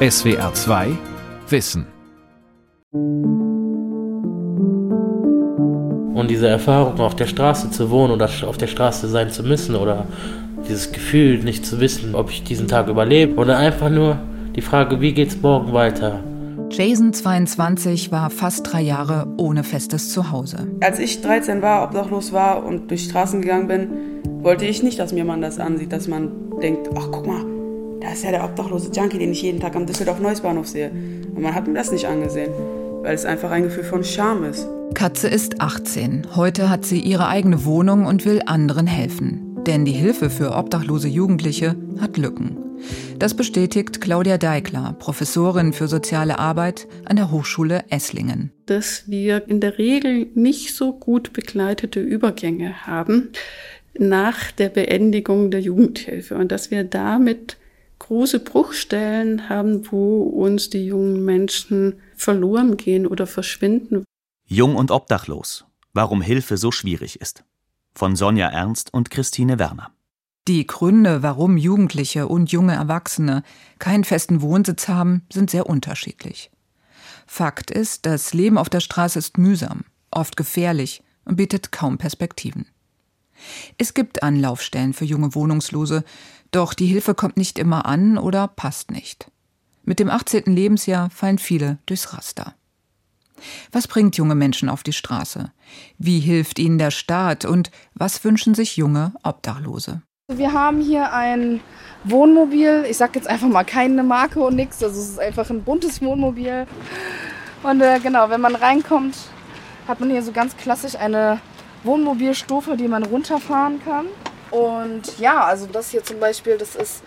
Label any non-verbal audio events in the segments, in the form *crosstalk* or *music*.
SWR 2 Wissen. Und diese Erfahrung, auf der Straße zu wohnen oder auf der Straße sein zu müssen oder dieses Gefühl, nicht zu wissen, ob ich diesen Tag überlebe oder einfach nur die Frage, wie geht's morgen weiter? Jason 22 war fast drei Jahre ohne festes Zuhause. Als ich 13 war, obdachlos war und durch Straßen gegangen bin, wollte ich nicht, dass mir man das ansieht, dass man denkt, ach guck mal, da ist ja der obdachlose Junkie, den ich jeden Tag am Düsseldorf-Neusbahnhof sehe. Und man hat mir das nicht angesehen, weil es einfach ein Gefühl von Scham ist. Katze ist 18. Heute hat sie ihre eigene Wohnung und will anderen helfen. Denn die Hilfe für obdachlose Jugendliche hat Lücken. Das bestätigt Claudia Deikler, Professorin für soziale Arbeit an der Hochschule Esslingen. Dass wir in der Regel nicht so gut begleitete Übergänge haben nach der Beendigung der Jugendhilfe und dass wir damit große Bruchstellen haben, wo uns die jungen Menschen verloren gehen oder verschwinden. Jung und obdachlos. Warum Hilfe so schwierig ist. Von Sonja Ernst und Christine Werner. Die Gründe, warum Jugendliche und junge Erwachsene keinen festen Wohnsitz haben, sind sehr unterschiedlich. Fakt ist, das Leben auf der Straße ist mühsam, oft gefährlich und bietet kaum Perspektiven. Es gibt Anlaufstellen für junge Wohnungslose, doch die Hilfe kommt nicht immer an oder passt nicht. Mit dem 18. Lebensjahr fallen viele durchs Raster. Was bringt junge Menschen auf die Straße? Wie hilft ihnen der Staat und was wünschen sich junge Obdachlose? Wir haben hier ein Wohnmobil. Ich sage jetzt einfach mal keine Marke und nichts. Also es ist einfach ein buntes Wohnmobil. Und äh, genau, wenn man reinkommt, hat man hier so ganz klassisch eine Wohnmobilstufe, die man runterfahren kann. Und ja, also das hier zum Beispiel, das ist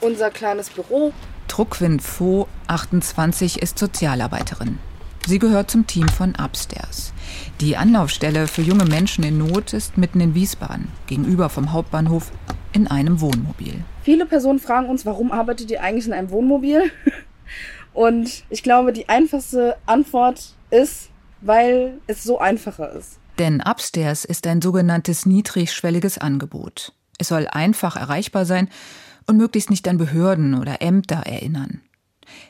unser kleines Büro. Truckwind Fo, 28, ist Sozialarbeiterin. Sie gehört zum Team von Upstairs. Die Anlaufstelle für junge Menschen in Not ist mitten in Wiesbaden, gegenüber vom Hauptbahnhof, in einem Wohnmobil. Viele Personen fragen uns, warum arbeitet ihr eigentlich in einem Wohnmobil? *laughs* Und ich glaube, die einfachste Antwort ist, weil es so einfacher ist. Denn Upstairs ist ein sogenanntes niedrigschwelliges Angebot. Es soll einfach erreichbar sein und möglichst nicht an Behörden oder Ämter erinnern.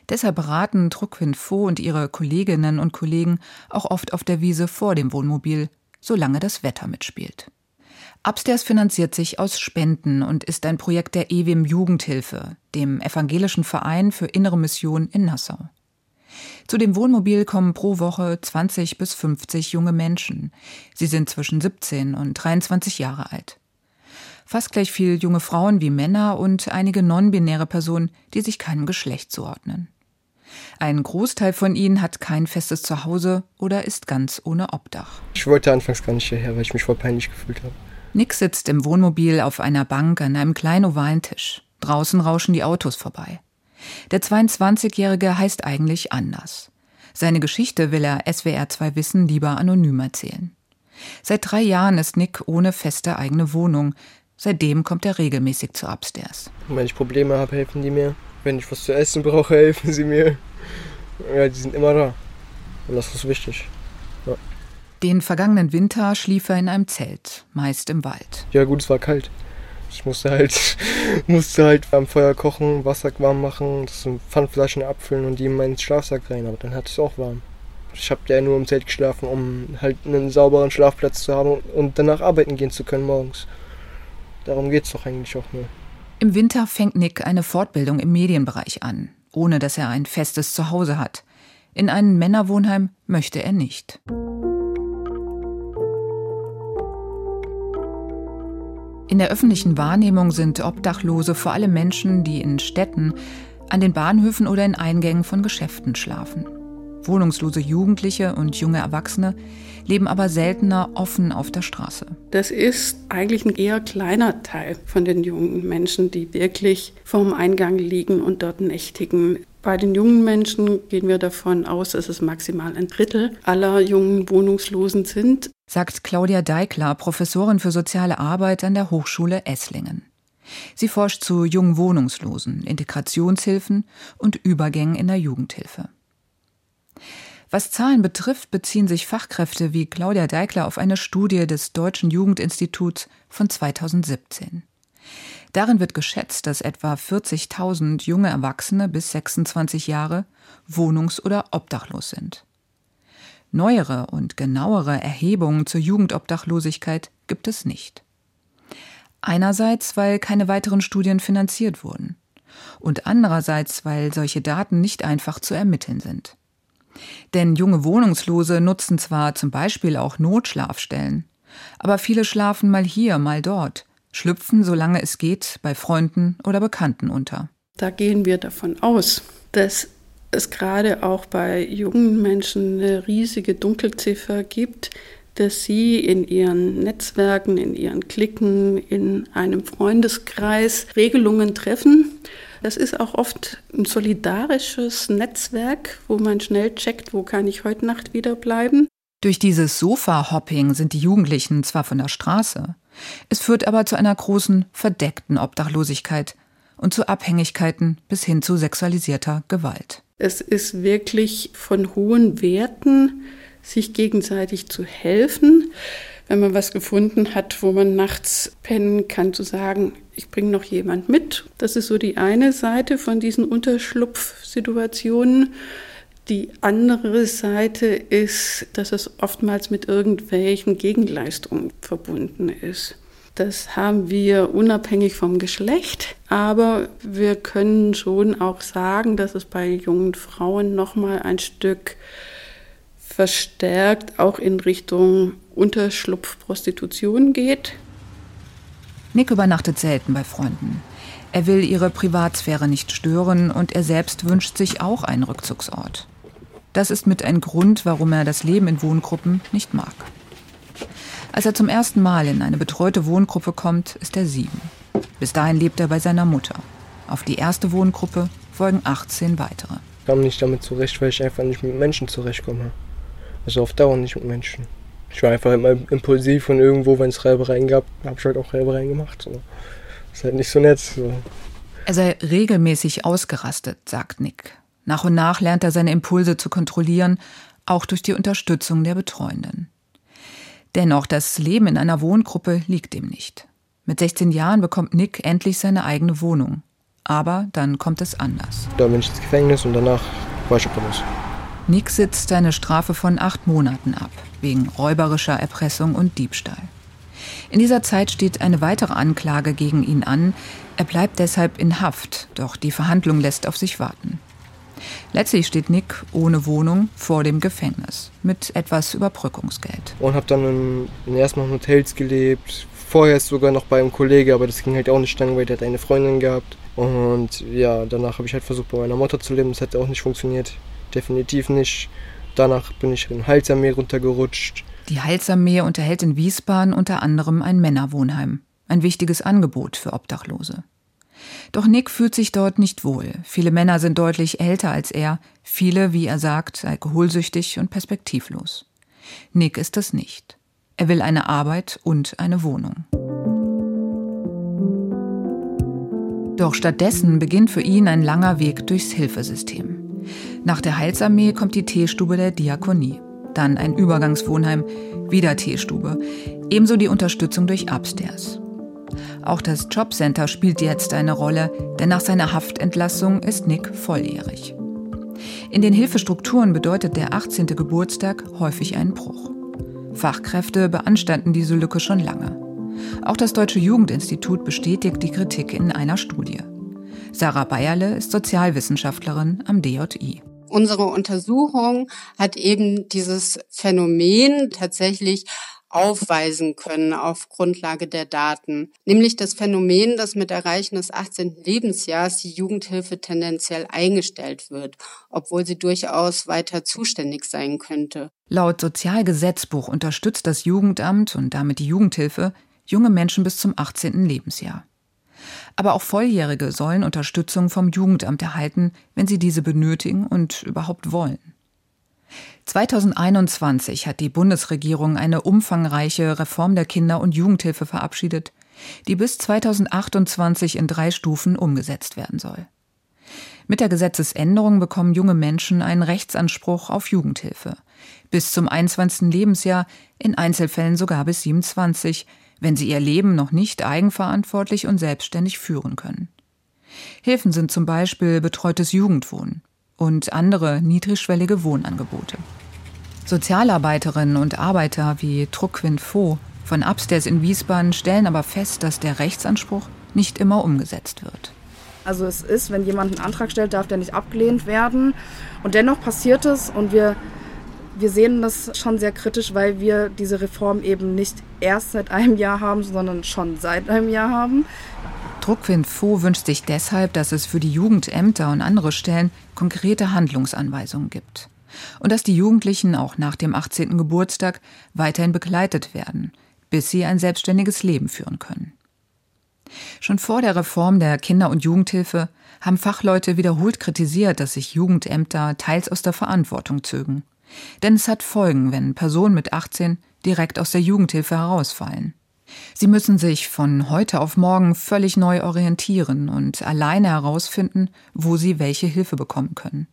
Deshalb beraten Druckwind Fo und ihre Kolleginnen und Kollegen auch oft auf der Wiese vor dem Wohnmobil, solange das Wetter mitspielt. Upstairs finanziert sich aus Spenden und ist ein Projekt der EWIM Jugendhilfe, dem evangelischen Verein für innere Mission in Nassau. Zu dem Wohnmobil kommen pro Woche 20 bis 50 junge Menschen. Sie sind zwischen 17 und 23 Jahre alt fast gleich viel junge Frauen wie Männer und einige non-binäre Personen, die sich keinem Geschlecht zuordnen. Ein Großteil von ihnen hat kein festes Zuhause oder ist ganz ohne Obdach. Ich wollte anfangs gar nicht hierher, weil ich mich voll peinlich gefühlt habe. Nick sitzt im Wohnmobil auf einer Bank an einem kleinen ovalen Tisch. Draußen rauschen die Autos vorbei. Der 22-Jährige heißt eigentlich anders. Seine Geschichte will er SWR 2 Wissen lieber anonym erzählen. Seit drei Jahren ist Nick ohne feste eigene Wohnung, Seitdem kommt er regelmäßig zu Upstairs. Wenn ich Probleme habe, helfen die mir. Wenn ich was zu essen brauche, *laughs* helfen sie mir. Ja, die sind immer da. Und das ist wichtig. Ja. Den vergangenen Winter schlief er in einem Zelt, meist im Wald. Ja gut, es war kalt. Ich musste halt, *laughs* musste halt am Feuer kochen, Wasser warm machen, das Pfandflaschen abfüllen und die in meinen Schlafsack rein. Aber dann hatte ich es auch warm. Ich habe ja nur im Zelt geschlafen, um halt einen sauberen Schlafplatz zu haben und danach arbeiten gehen zu können morgens. Darum geht es doch eigentlich auch nur. Im Winter fängt Nick eine Fortbildung im Medienbereich an, ohne dass er ein festes Zuhause hat. In ein Männerwohnheim möchte er nicht. In der öffentlichen Wahrnehmung sind Obdachlose vor allem Menschen, die in Städten, an den Bahnhöfen oder in Eingängen von Geschäften schlafen. Wohnungslose Jugendliche und junge Erwachsene leben aber seltener offen auf der Straße. Das ist eigentlich ein eher kleiner Teil von den jungen Menschen, die wirklich vorm Eingang liegen und dort nächtigen. Bei den jungen Menschen gehen wir davon aus, dass es maximal ein Drittel aller jungen Wohnungslosen sind. Sagt Claudia Deikler, Professorin für soziale Arbeit an der Hochschule Esslingen. Sie forscht zu jungen Wohnungslosen, Integrationshilfen und Übergängen in der Jugendhilfe. Was Zahlen betrifft, beziehen sich Fachkräfte wie Claudia Deikler auf eine Studie des Deutschen Jugendinstituts von 2017. Darin wird geschätzt, dass etwa 40.000 junge Erwachsene bis 26 Jahre wohnungs- oder obdachlos sind. Neuere und genauere Erhebungen zur Jugendobdachlosigkeit gibt es nicht. Einerseits, weil keine weiteren Studien finanziert wurden und andererseits, weil solche Daten nicht einfach zu ermitteln sind. Denn junge Wohnungslose nutzen zwar zum Beispiel auch Notschlafstellen, aber viele schlafen mal hier, mal dort, schlüpfen, solange es geht, bei Freunden oder Bekannten unter. Da gehen wir davon aus, dass es gerade auch bei jungen Menschen eine riesige Dunkelziffer gibt, dass sie in ihren Netzwerken, in ihren Klicken, in einem Freundeskreis Regelungen treffen. Das ist auch oft ein solidarisches Netzwerk, wo man schnell checkt, wo kann ich heute Nacht wieder bleiben. Durch dieses Sofa-Hopping sind die Jugendlichen zwar von der Straße, es führt aber zu einer großen verdeckten Obdachlosigkeit und zu Abhängigkeiten bis hin zu sexualisierter Gewalt. Es ist wirklich von hohen Werten, sich gegenseitig zu helfen. Wenn man was gefunden hat, wo man nachts pennen kann, zu sagen, ich bringe noch jemand mit. Das ist so die eine Seite von diesen Unterschlupfsituationen. Die andere Seite ist, dass es oftmals mit irgendwelchen Gegenleistungen verbunden ist. Das haben wir unabhängig vom Geschlecht, aber wir können schon auch sagen, dass es bei jungen Frauen noch mal ein Stück verstärkt auch in Richtung Unterschlupfprostitution geht. Nick übernachtet selten bei Freunden. Er will ihre Privatsphäre nicht stören und er selbst wünscht sich auch einen Rückzugsort. Das ist mit ein Grund, warum er das Leben in Wohngruppen nicht mag. Als er zum ersten Mal in eine betreute Wohngruppe kommt, ist er sieben. Bis dahin lebt er bei seiner Mutter. Auf die erste Wohngruppe folgen 18 weitere. Ich kam nicht damit zurecht, weil ich einfach nicht mit Menschen zurechtkomme. Also auf Dauer nicht mit Menschen. Ich war einfach immer impulsiv und irgendwo, wenn es Reibereien gab, habe ich halt auch Reibereien gemacht. So. Ist halt nicht so nett. So. Er sei regelmäßig ausgerastet, sagt Nick. Nach und nach lernt er seine Impulse zu kontrollieren, auch durch die Unterstützung der Betreuenden. Dennoch, das Leben in einer Wohngruppe liegt ihm nicht. Mit 16 Jahren bekommt Nick endlich seine eigene Wohnung. Aber dann kommt es anders. Da bin ich ins Gefängnis und danach war ich los. Nick sitzt eine Strafe von acht Monaten ab, wegen räuberischer Erpressung und Diebstahl. In dieser Zeit steht eine weitere Anklage gegen ihn an. Er bleibt deshalb in Haft, doch die Verhandlung lässt auf sich warten. Letztlich steht Nick ohne Wohnung vor dem Gefängnis mit etwas Überbrückungsgeld. Und habe dann in, erstmal in Hotels gelebt. Vorher sogar noch bei einem Kollege, aber das ging halt auch nicht lang, weil der hat eine Freundin gehabt. Und ja, danach habe ich halt versucht, bei meiner Mutter zu leben. Das hat auch nicht funktioniert. Definitiv nicht. Danach bin ich in Heilsarmee runtergerutscht. Die Heilsarmee unterhält in Wiesbaden unter anderem ein Männerwohnheim. Ein wichtiges Angebot für Obdachlose. Doch Nick fühlt sich dort nicht wohl. Viele Männer sind deutlich älter als er, viele, wie er sagt, alkoholsüchtig und perspektivlos. Nick ist das nicht. Er will eine Arbeit und eine Wohnung. Doch stattdessen beginnt für ihn ein langer Weg durchs Hilfesystem. Nach der Heilsarmee kommt die Teestube der Diakonie, dann ein Übergangswohnheim, wieder Teestube, ebenso die Unterstützung durch Upstairs. Auch das Jobcenter spielt jetzt eine Rolle, denn nach seiner Haftentlassung ist Nick volljährig. In den Hilfestrukturen bedeutet der 18. Geburtstag häufig einen Bruch. Fachkräfte beanstanden diese Lücke schon lange. Auch das Deutsche Jugendinstitut bestätigt die Kritik in einer Studie. Sarah Bayerle ist Sozialwissenschaftlerin am DJI. Unsere Untersuchung hat eben dieses Phänomen tatsächlich aufweisen können auf Grundlage der Daten, nämlich das Phänomen, dass mit Erreichen des 18. Lebensjahres die Jugendhilfe tendenziell eingestellt wird, obwohl sie durchaus weiter zuständig sein könnte. Laut Sozialgesetzbuch unterstützt das Jugendamt und damit die Jugendhilfe junge Menschen bis zum 18. Lebensjahr. Aber auch Volljährige sollen Unterstützung vom Jugendamt erhalten, wenn sie diese benötigen und überhaupt wollen. 2021 hat die Bundesregierung eine umfangreiche Reform der Kinder- und Jugendhilfe verabschiedet, die bis 2028 in drei Stufen umgesetzt werden soll. Mit der Gesetzesänderung bekommen junge Menschen einen Rechtsanspruch auf Jugendhilfe. Bis zum 21. Lebensjahr, in Einzelfällen sogar bis 27, wenn sie ihr Leben noch nicht eigenverantwortlich und selbstständig führen können. Hilfen sind zum Beispiel betreutes Jugendwohnen und andere niedrigschwellige Wohnangebote. Sozialarbeiterinnen und Arbeiter wie Truckwind Fo von Upstairs in Wiesbaden stellen aber fest, dass der Rechtsanspruch nicht immer umgesetzt wird. Also es ist, wenn jemand einen Antrag stellt, darf der nicht abgelehnt werden. Und dennoch passiert es und wir, wir sehen das schon sehr kritisch, weil wir diese Reform eben nicht erst seit einem Jahr haben, sondern schon seit einem Jahr haben. Druckwind Fo wünscht sich deshalb, dass es für die Jugendämter und andere Stellen konkrete Handlungsanweisungen gibt. Und dass die Jugendlichen auch nach dem 18. Geburtstag weiterhin begleitet werden, bis sie ein selbstständiges Leben führen können. Schon vor der Reform der Kinder- und Jugendhilfe haben Fachleute wiederholt kritisiert, dass sich Jugendämter teils aus der Verantwortung zögen. Denn es hat Folgen, wenn Personen mit 18 direkt aus der Jugendhilfe herausfallen. Sie müssen sich von heute auf morgen völlig neu orientieren und alleine herausfinden, wo sie welche Hilfe bekommen können.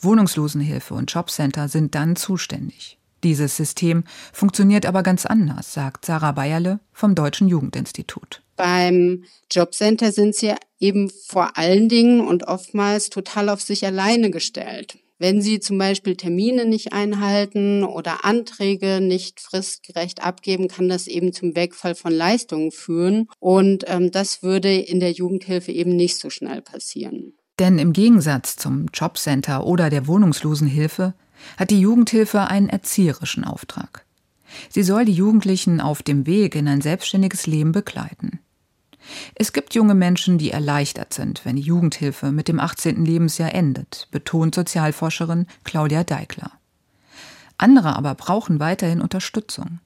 Wohnungslosenhilfe und Jobcenter sind dann zuständig. Dieses System funktioniert aber ganz anders, sagt Sarah Bayerle vom Deutschen Jugendinstitut. Beim Jobcenter sind sie eben vor allen Dingen und oftmals total auf sich alleine gestellt. Wenn Sie zum Beispiel Termine nicht einhalten oder Anträge nicht fristgerecht abgeben, kann das eben zum Wegfall von Leistungen führen. Und ähm, das würde in der Jugendhilfe eben nicht so schnell passieren. Denn im Gegensatz zum Jobcenter oder der Wohnungslosenhilfe hat die Jugendhilfe einen erzieherischen Auftrag. Sie soll die Jugendlichen auf dem Weg in ein selbstständiges Leben begleiten. Es gibt junge Menschen, die erleichtert sind, wenn die Jugendhilfe mit dem 18. Lebensjahr endet, betont Sozialforscherin Claudia Deikler. Andere aber brauchen weiterhin Unterstützung.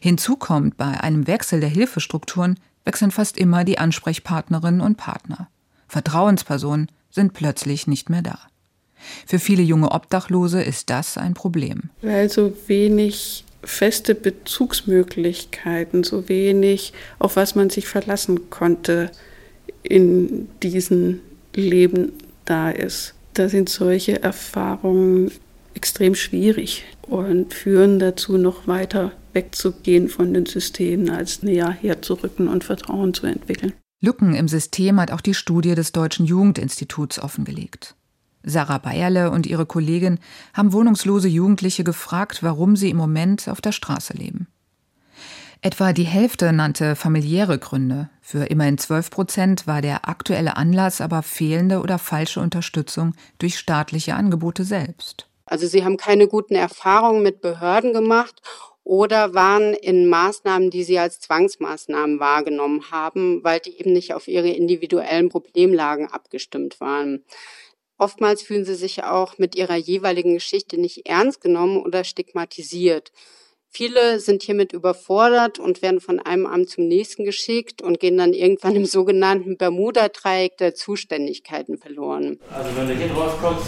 Hinzu kommt, bei einem Wechsel der Hilfestrukturen wechseln fast immer die Ansprechpartnerinnen und Partner. Vertrauenspersonen sind plötzlich nicht mehr da. Für viele junge Obdachlose ist das ein Problem. Weil so wenig feste Bezugsmöglichkeiten, so wenig, auf was man sich verlassen konnte in diesem Leben da ist. Da sind solche Erfahrungen extrem schwierig und führen dazu, noch weiter wegzugehen von den Systemen, als näher herzurücken und Vertrauen zu entwickeln. Lücken im System hat auch die Studie des Deutschen Jugendinstituts offengelegt. Sarah Bayerle und ihre Kollegin haben wohnungslose Jugendliche gefragt, warum sie im Moment auf der Straße leben. Etwa die Hälfte nannte familiäre Gründe. Für immerhin 12 Prozent war der aktuelle Anlass aber fehlende oder falsche Unterstützung durch staatliche Angebote selbst. Also sie haben keine guten Erfahrungen mit Behörden gemacht oder waren in Maßnahmen, die sie als Zwangsmaßnahmen wahrgenommen haben, weil die eben nicht auf ihre individuellen Problemlagen abgestimmt waren. Oftmals fühlen sie sich auch mit ihrer jeweiligen Geschichte nicht ernst genommen oder stigmatisiert. Viele sind hiermit überfordert und werden von einem Amt zum nächsten geschickt und gehen dann irgendwann im sogenannten Bermuda-Dreieck der Zuständigkeiten verloren. Also wenn du hier drauf kommst,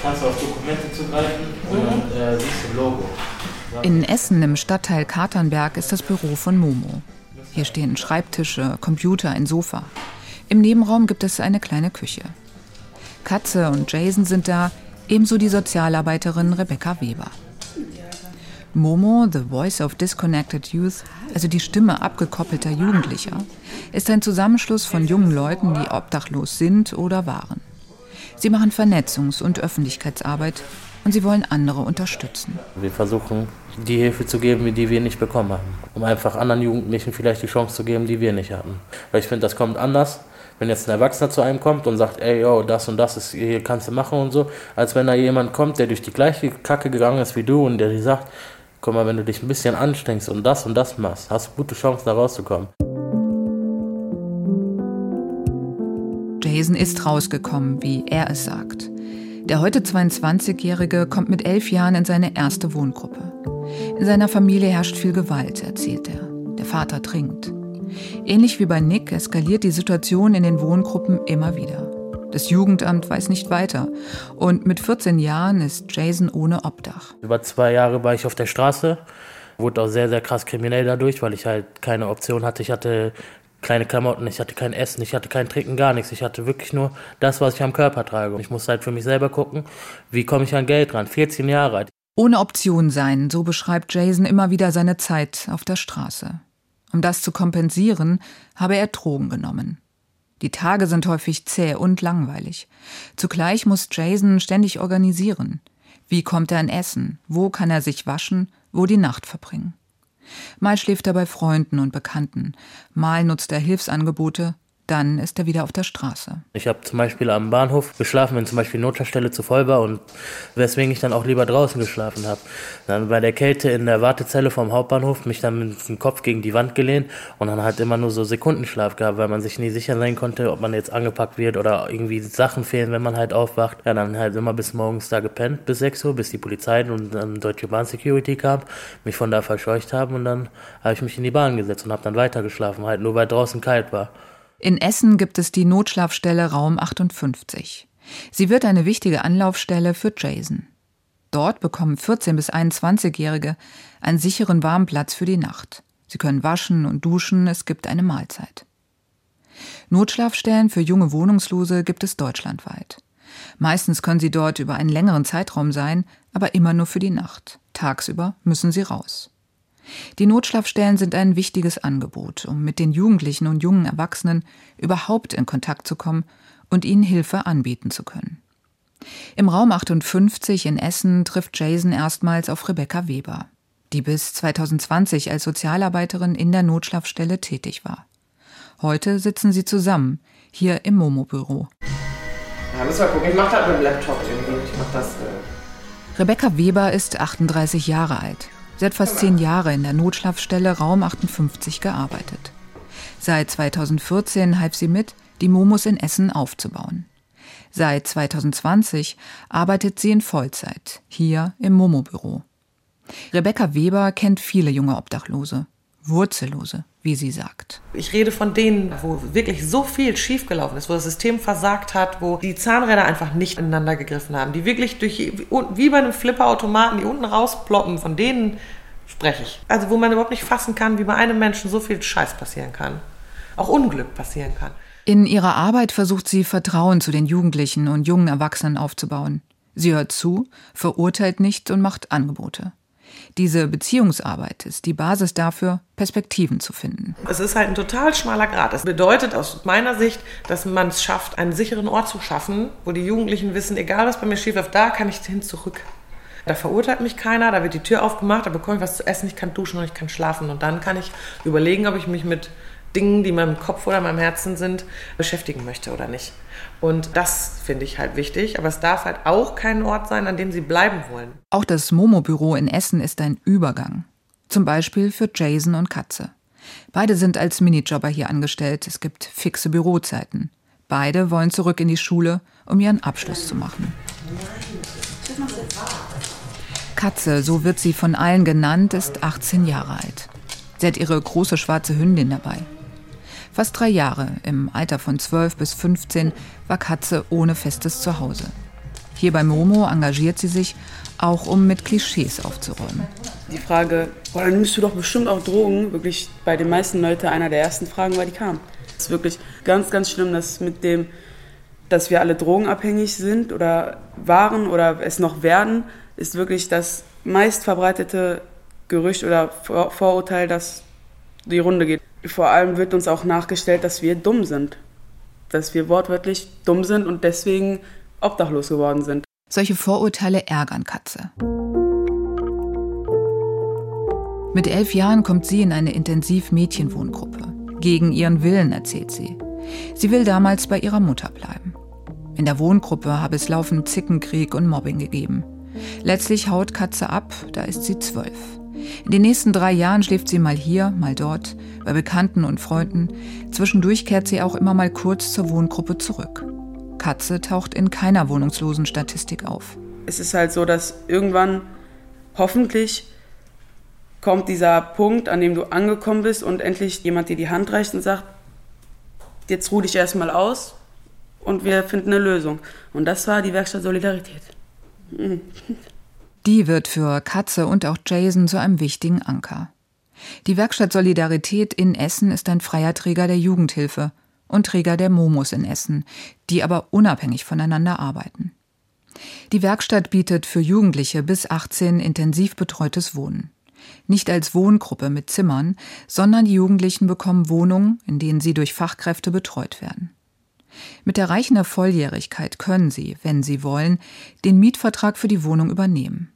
kannst du auf Dokumente zugreifen und dann äh, siehst du Logo. In Essen im Stadtteil Katernberg ist das Büro von Momo. Hier stehen Schreibtische, Computer, ein Sofa. Im Nebenraum gibt es eine kleine Küche. Katze und Jason sind da, ebenso die Sozialarbeiterin Rebecca Weber. Momo, The Voice of Disconnected Youth, also die Stimme abgekoppelter Jugendlicher, ist ein Zusammenschluss von jungen Leuten, die obdachlos sind oder waren. Sie machen Vernetzungs- und Öffentlichkeitsarbeit und sie wollen andere unterstützen. Wir versuchen, die Hilfe zu geben, die wir nicht bekommen haben, um einfach anderen Jugendlichen vielleicht die Chance zu geben, die wir nicht hatten. Weil ich finde, das kommt anders, wenn jetzt ein Erwachsener zu einem kommt und sagt, ey, yo, das und das ist, hier kannst du machen und so, als wenn da jemand kommt, der durch die gleiche Kacke gegangen ist wie du und der dir sagt, guck mal, wenn du dich ein bisschen anstrengst und das und das machst, hast du gute Chancen, da rauszukommen. Jason ist rausgekommen, wie er es sagt. Der heute 22-Jährige kommt mit elf Jahren in seine erste Wohngruppe. In seiner Familie herrscht viel Gewalt, erzählt er. Der Vater trinkt. Ähnlich wie bei Nick eskaliert die Situation in den Wohngruppen immer wieder. Das Jugendamt weiß nicht weiter. Und mit 14 Jahren ist Jason ohne Obdach. Über zwei Jahre war ich auf der Straße. Wurde auch sehr, sehr krass kriminell dadurch, weil ich halt keine Option hatte. Ich hatte keine Klamotten, ich hatte kein Essen, ich hatte kein Trinken, gar nichts. Ich hatte wirklich nur das, was ich am Körper trage. Ich musste halt für mich selber gucken, wie komme ich an Geld ran. 14 Jahre alt. Ohne Option sein, so beschreibt Jason immer wieder seine Zeit auf der Straße. Um das zu kompensieren, habe er Drogen genommen. Die Tage sind häufig zäh und langweilig. Zugleich muss Jason ständig organisieren. Wie kommt er an Essen? Wo kann er sich waschen? Wo die Nacht verbringen? Mal schläft er bei Freunden und Bekannten, mal nutzt er Hilfsangebote, dann ist er wieder auf der Straße. Ich habe zum Beispiel am Bahnhof geschlafen, wenn zum Beispiel Notfallstelle zu voll war und weswegen ich dann auch lieber draußen geschlafen habe. Dann bei der Kälte in der Wartezelle vom Hauptbahnhof mich dann mit dem Kopf gegen die Wand gelehnt und dann halt immer nur so Sekundenschlaf gehabt, weil man sich nie sicher sein konnte, ob man jetzt angepackt wird oder irgendwie Sachen fehlen, wenn man halt aufwacht. Ja, dann halt immer bis morgens da gepennt, bis 6 Uhr, bis die Polizei und dann Deutsche Bahn Security kam, mich von da verscheucht haben und dann habe ich mich in die Bahn gesetzt und habe dann weiter geschlafen, halt nur weil draußen kalt war. In Essen gibt es die Notschlafstelle Raum 58. Sie wird eine wichtige Anlaufstelle für Jason. Dort bekommen 14- bis 21-Jährige einen sicheren Warmplatz für die Nacht. Sie können waschen und duschen, es gibt eine Mahlzeit. Notschlafstellen für junge Wohnungslose gibt es deutschlandweit. Meistens können sie dort über einen längeren Zeitraum sein, aber immer nur für die Nacht. Tagsüber müssen sie raus. Die Notschlafstellen sind ein wichtiges Angebot, um mit den Jugendlichen und jungen Erwachsenen überhaupt in Kontakt zu kommen und ihnen Hilfe anbieten zu können. Im Raum 58 in Essen trifft Jason erstmals auf Rebecca Weber, die bis 2020 als Sozialarbeiterin in der Notschlafstelle tätig war. Heute sitzen sie zusammen, hier im Momo-Büro. Ja, müssen wir gucken. Ich mach das mit dem Laptop irgendwie. Ich mach das. Äh Rebecca Weber ist 38 Jahre alt. Sie hat fast zehn Jahre in der Notschlafstelle Raum 58 gearbeitet. Seit 2014 half sie mit, die Momos in Essen aufzubauen. Seit 2020 arbeitet sie in Vollzeit, hier im Momo-Büro. Rebecca Weber kennt viele junge Obdachlose, Wurzellose, wie sie sagt. Ich rede von denen, wo wirklich so viel schiefgelaufen ist, wo das System versagt hat, wo die Zahnräder einfach nicht ineinander gegriffen haben, die wirklich durch, wie bei einem Flipperautomaten, die unten rausploppen, von denen spreche ich. Also wo man überhaupt nicht fassen kann, wie bei einem Menschen so viel Scheiß passieren kann. Auch Unglück passieren kann. In ihrer Arbeit versucht sie Vertrauen zu den Jugendlichen und jungen Erwachsenen aufzubauen. Sie hört zu, verurteilt nicht und macht Angebote. Diese Beziehungsarbeit ist die Basis dafür, Perspektiven zu finden. Es ist halt ein total schmaler Grad. Das bedeutet aus meiner Sicht, dass man es schafft, einen sicheren Ort zu schaffen, wo die Jugendlichen wissen, egal was bei mir schief läuft, da kann ich hin zurück. Da verurteilt mich keiner, da wird die Tür aufgemacht, da bekomme ich was zu essen, ich kann duschen und ich kann schlafen. Und dann kann ich überlegen, ob ich mich mit Dingen, die in meinem Kopf oder in meinem Herzen sind, beschäftigen möchte oder nicht. Und das finde ich halt wichtig. Aber es darf halt auch kein Ort sein, an dem sie bleiben wollen. Auch das Momo-Büro in Essen ist ein Übergang. Zum Beispiel für Jason und Katze. Beide sind als Minijobber hier angestellt. Es gibt fixe Bürozeiten. Beide wollen zurück in die Schule, um ihren Abschluss zu machen. Katze, so wird sie von allen genannt, ist 18 Jahre alt. Sie hat ihre große schwarze Hündin dabei. Fast drei Jahre, im Alter von 12 bis 15, war Katze ohne festes Zuhause. Hier bei Momo engagiert sie sich, auch um mit Klischees aufzuräumen. Die Frage, boah, dann nimmst du doch bestimmt auch Drogen, wirklich bei den meisten Leuten einer der ersten Fragen war, die kam. Es ist wirklich ganz, ganz schlimm, dass mit dem, dass wir alle drogenabhängig sind oder waren oder es noch werden, ist wirklich das meistverbreitete Gerücht oder Vorurteil, das die Runde geht. Vor allem wird uns auch nachgestellt, dass wir dumm sind. Dass wir wortwörtlich dumm sind und deswegen obdachlos geworden sind. Solche Vorurteile ärgern Katze. Mit elf Jahren kommt sie in eine Intensiv-Mädchenwohngruppe. Gegen ihren Willen, erzählt sie. Sie will damals bei ihrer Mutter bleiben. In der Wohngruppe habe es laufend Zickenkrieg und Mobbing gegeben. Letztlich haut Katze ab, da ist sie zwölf. In den nächsten drei Jahren schläft sie mal hier, mal dort, bei Bekannten und Freunden. Zwischendurch kehrt sie auch immer mal kurz zur Wohngruppe zurück. Katze taucht in keiner wohnungslosen Statistik auf. Es ist halt so, dass irgendwann hoffentlich kommt dieser Punkt, an dem du angekommen bist und endlich jemand dir die Hand reicht und sagt, jetzt ruh dich erstmal aus und wir finden eine Lösung. Und das war die Werkstatt Solidarität. Die wird für Katze und auch Jason zu einem wichtigen Anker. Die Werkstatt Solidarität in Essen ist ein freier Träger der Jugendhilfe und Träger der Momos in Essen, die aber unabhängig voneinander arbeiten. Die Werkstatt bietet für Jugendliche bis 18 intensiv betreutes Wohnen. Nicht als Wohngruppe mit Zimmern, sondern die Jugendlichen bekommen Wohnungen, in denen sie durch Fachkräfte betreut werden. Mit erreichender Volljährigkeit können sie, wenn sie wollen, den Mietvertrag für die Wohnung übernehmen.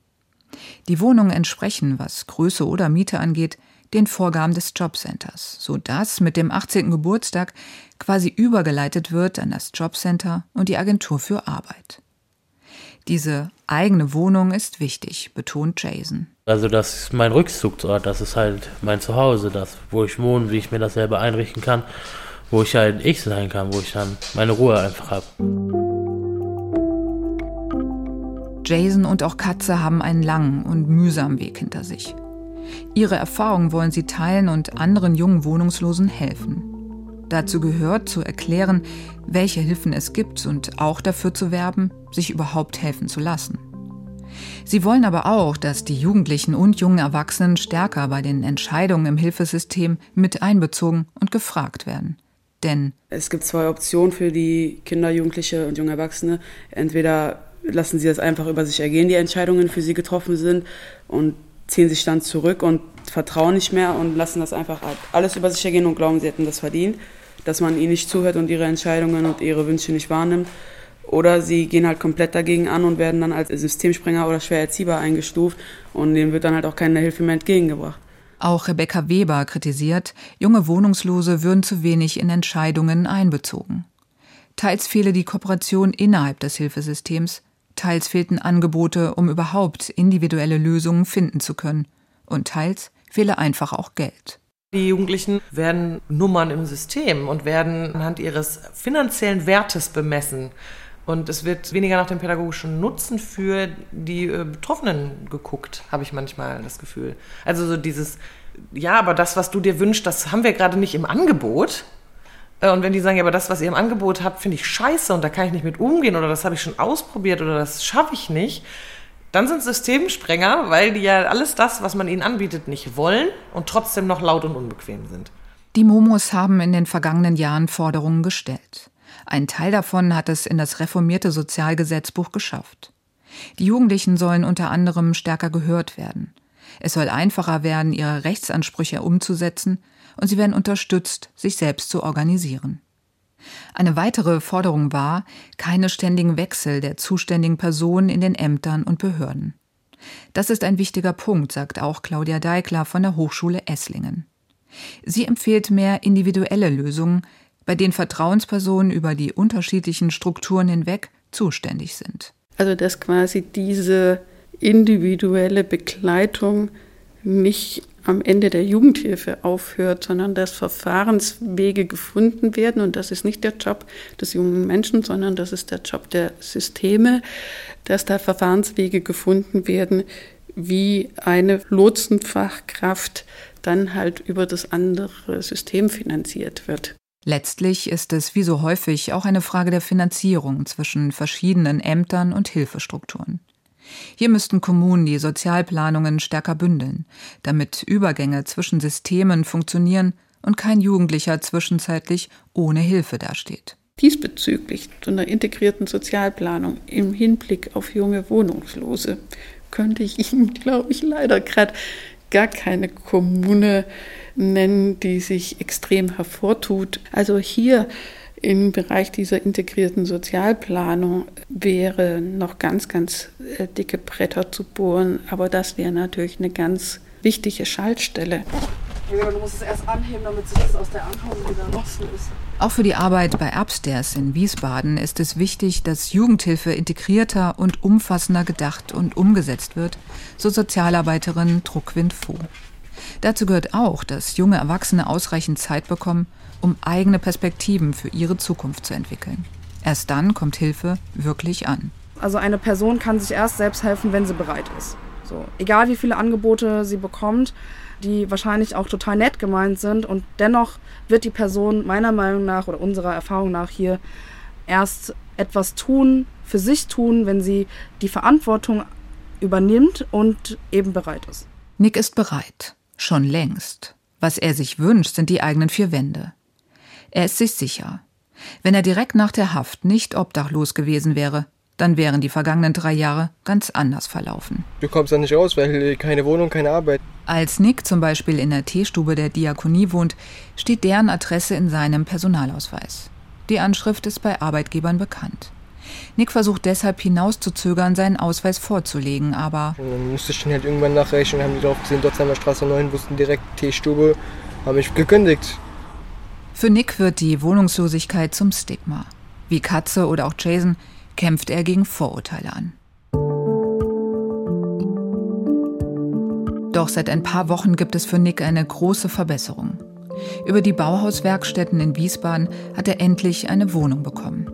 Die Wohnungen entsprechen, was Größe oder Miete angeht, den Vorgaben des Jobcenters, sodass mit dem 18. Geburtstag quasi übergeleitet wird an das Jobcenter und die Agentur für Arbeit. Diese eigene Wohnung ist wichtig, betont Jason. Also das ist mein Rückzugsort, das ist halt mein Zuhause, das, wo ich wohne, wie ich mir das selber einrichten kann, wo ich halt ich sein kann, wo ich dann meine Ruhe einfach habe. Jason und auch Katze haben einen langen und mühsamen Weg hinter sich. Ihre Erfahrungen wollen sie teilen und anderen jungen Wohnungslosen helfen. Dazu gehört zu erklären, welche Hilfen es gibt und auch dafür zu werben, sich überhaupt helfen zu lassen. Sie wollen aber auch, dass die Jugendlichen und jungen Erwachsenen stärker bei den Entscheidungen im Hilfesystem mit einbezogen und gefragt werden. Denn es gibt zwei Optionen für die Kinder, Jugendliche und junge Erwachsene. Entweder lassen sie das einfach über sich ergehen, die Entscheidungen für sie getroffen sind und ziehen sich dann zurück und vertrauen nicht mehr und lassen das einfach alles über sich ergehen und glauben, sie hätten das verdient, dass man ihnen nicht zuhört und ihre Entscheidungen und ihre Wünsche nicht wahrnimmt. Oder sie gehen halt komplett dagegen an und werden dann als Systemsprenger oder schwer erziehbar eingestuft und denen wird dann halt auch keine Hilfe mehr entgegengebracht. Auch Rebecca Weber kritisiert, junge Wohnungslose würden zu wenig in Entscheidungen einbezogen. Teils fehle die Kooperation innerhalb des Hilfesystems, teils fehlten Angebote, um überhaupt individuelle Lösungen finden zu können, und teils fehle einfach auch Geld. Die Jugendlichen werden Nummern im System und werden anhand ihres finanziellen Wertes bemessen. Und es wird weniger nach dem pädagogischen Nutzen für die äh, Betroffenen geguckt, habe ich manchmal das Gefühl. Also so dieses, ja, aber das, was du dir wünschst, das haben wir gerade nicht im Angebot. Äh, und wenn die sagen, ja, aber das, was ihr im Angebot habt, finde ich scheiße und da kann ich nicht mit umgehen oder das habe ich schon ausprobiert oder das schaffe ich nicht, dann sind Systemsprenger, weil die ja alles das, was man ihnen anbietet, nicht wollen und trotzdem noch laut und unbequem sind. Die Momos haben in den vergangenen Jahren Forderungen gestellt. Ein Teil davon hat es in das reformierte Sozialgesetzbuch geschafft. Die Jugendlichen sollen unter anderem stärker gehört werden. Es soll einfacher werden, ihre Rechtsansprüche umzusetzen und sie werden unterstützt, sich selbst zu organisieren. Eine weitere Forderung war keine ständigen Wechsel der zuständigen Personen in den Ämtern und Behörden. Das ist ein wichtiger Punkt, sagt auch Claudia Deikler von der Hochschule Esslingen. Sie empfiehlt mehr individuelle Lösungen, bei denen Vertrauenspersonen über die unterschiedlichen Strukturen hinweg zuständig sind. Also dass quasi diese individuelle Begleitung nicht am Ende der Jugendhilfe aufhört, sondern dass Verfahrenswege gefunden werden. Und das ist nicht der Job des jungen Menschen, sondern das ist der Job der Systeme, dass da Verfahrenswege gefunden werden, wie eine Lotsenfachkraft dann halt über das andere System finanziert wird. Letztlich ist es wie so häufig auch eine Frage der Finanzierung zwischen verschiedenen Ämtern und Hilfestrukturen. Hier müssten Kommunen die Sozialplanungen stärker bündeln, damit Übergänge zwischen Systemen funktionieren und kein Jugendlicher zwischenzeitlich ohne Hilfe dasteht. Diesbezüglich zu einer integrierten Sozialplanung im Hinblick auf junge Wohnungslose könnte ich Ihnen, *laughs* glaube ich, leider gerade gar keine Kommune nennen, die sich extrem hervortut. Also hier im Bereich dieser integrierten Sozialplanung wäre noch ganz, ganz äh, dicke Bretter zu bohren, aber das wäre natürlich eine ganz wichtige Schaltstelle. Du musst es erst anheben, damit sich das aus der Anhang wieder rauslöst. Auch für die Arbeit bei Upstairs in Wiesbaden ist es wichtig, dass Jugendhilfe integrierter und umfassender gedacht und umgesetzt wird, so Sozialarbeiterin Druckwind Voh. Dazu gehört auch, dass junge Erwachsene ausreichend Zeit bekommen, um eigene Perspektiven für ihre Zukunft zu entwickeln. Erst dann kommt Hilfe wirklich an. Also eine Person kann sich erst selbst helfen, wenn sie bereit ist. So, egal wie viele Angebote sie bekommt, die wahrscheinlich auch total nett gemeint sind und dennoch wird die Person meiner Meinung nach oder unserer Erfahrung nach hier erst etwas tun, für sich tun, wenn sie die Verantwortung übernimmt und eben bereit ist. Nick ist bereit. Schon längst. Was er sich wünscht, sind die eigenen vier Wände. Er ist sich sicher. Wenn er direkt nach der Haft nicht obdachlos gewesen wäre, dann wären die vergangenen drei Jahre ganz anders verlaufen. Du kommst da nicht raus, weil keine Wohnung, keine Arbeit. Als Nick zum Beispiel in der Teestube der Diakonie wohnt, steht deren Adresse in seinem Personalausweis. Die Anschrift ist bei Arbeitgebern bekannt. Nick versucht deshalb hinauszuzögern, seinen Ausweis vorzulegen, aber. Dann musste ich den halt irgendwann nachrechnen, haben die drauf gesehen, Dotzheimer Straße 9, wussten direkt Teestube, haben mich gekündigt. Für Nick wird die Wohnungslosigkeit zum Stigma. Wie Katze oder auch Jason kämpft er gegen Vorurteile an. Doch seit ein paar Wochen gibt es für Nick eine große Verbesserung. Über die Bauhauswerkstätten in Wiesbaden hat er endlich eine Wohnung bekommen.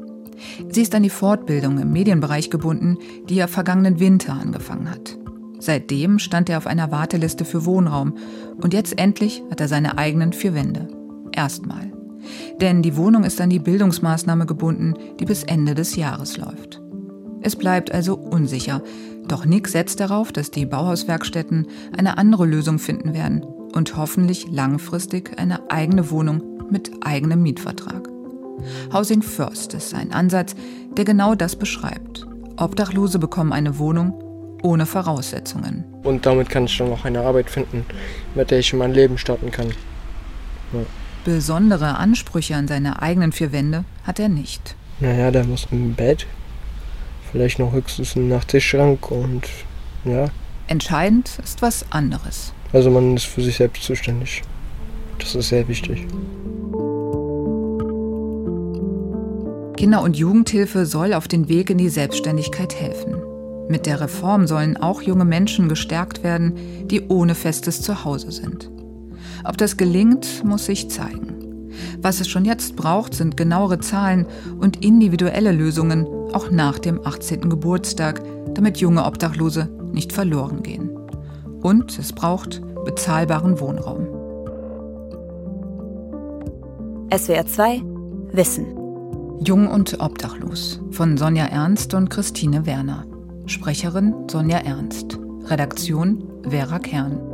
Sie ist an die Fortbildung im Medienbereich gebunden, die er vergangenen Winter angefangen hat. Seitdem stand er auf einer Warteliste für Wohnraum und jetzt endlich hat er seine eigenen vier Wände. Erstmal. Denn die Wohnung ist an die Bildungsmaßnahme gebunden, die bis Ende des Jahres läuft. Es bleibt also unsicher, doch Nick setzt darauf, dass die Bauhauswerkstätten eine andere Lösung finden werden und hoffentlich langfristig eine eigene Wohnung mit eigenem Mietvertrag. Housing First ist ein Ansatz, der genau das beschreibt. Obdachlose bekommen eine Wohnung ohne Voraussetzungen. Und damit kann ich dann auch eine Arbeit finden, mit der ich mein Leben starten kann. Ja. Besondere Ansprüche an seine eigenen vier Wände hat er nicht. Naja, der muss im Bett, vielleicht noch höchstens ein Nachttischschrank und ja. Entscheidend ist was anderes. Also man ist für sich selbst zuständig. Das ist sehr wichtig. Kinder- und Jugendhilfe soll auf den Weg in die Selbstständigkeit helfen. Mit der Reform sollen auch junge Menschen gestärkt werden, die ohne festes Zuhause sind. Ob das gelingt, muss sich zeigen. Was es schon jetzt braucht, sind genauere Zahlen und individuelle Lösungen, auch nach dem 18. Geburtstag, damit junge Obdachlose nicht verloren gehen. Und es braucht bezahlbaren Wohnraum. SWR 2 Wissen Jung und obdachlos von Sonja Ernst und Christine Werner. Sprecherin Sonja Ernst. Redaktion Vera Kern.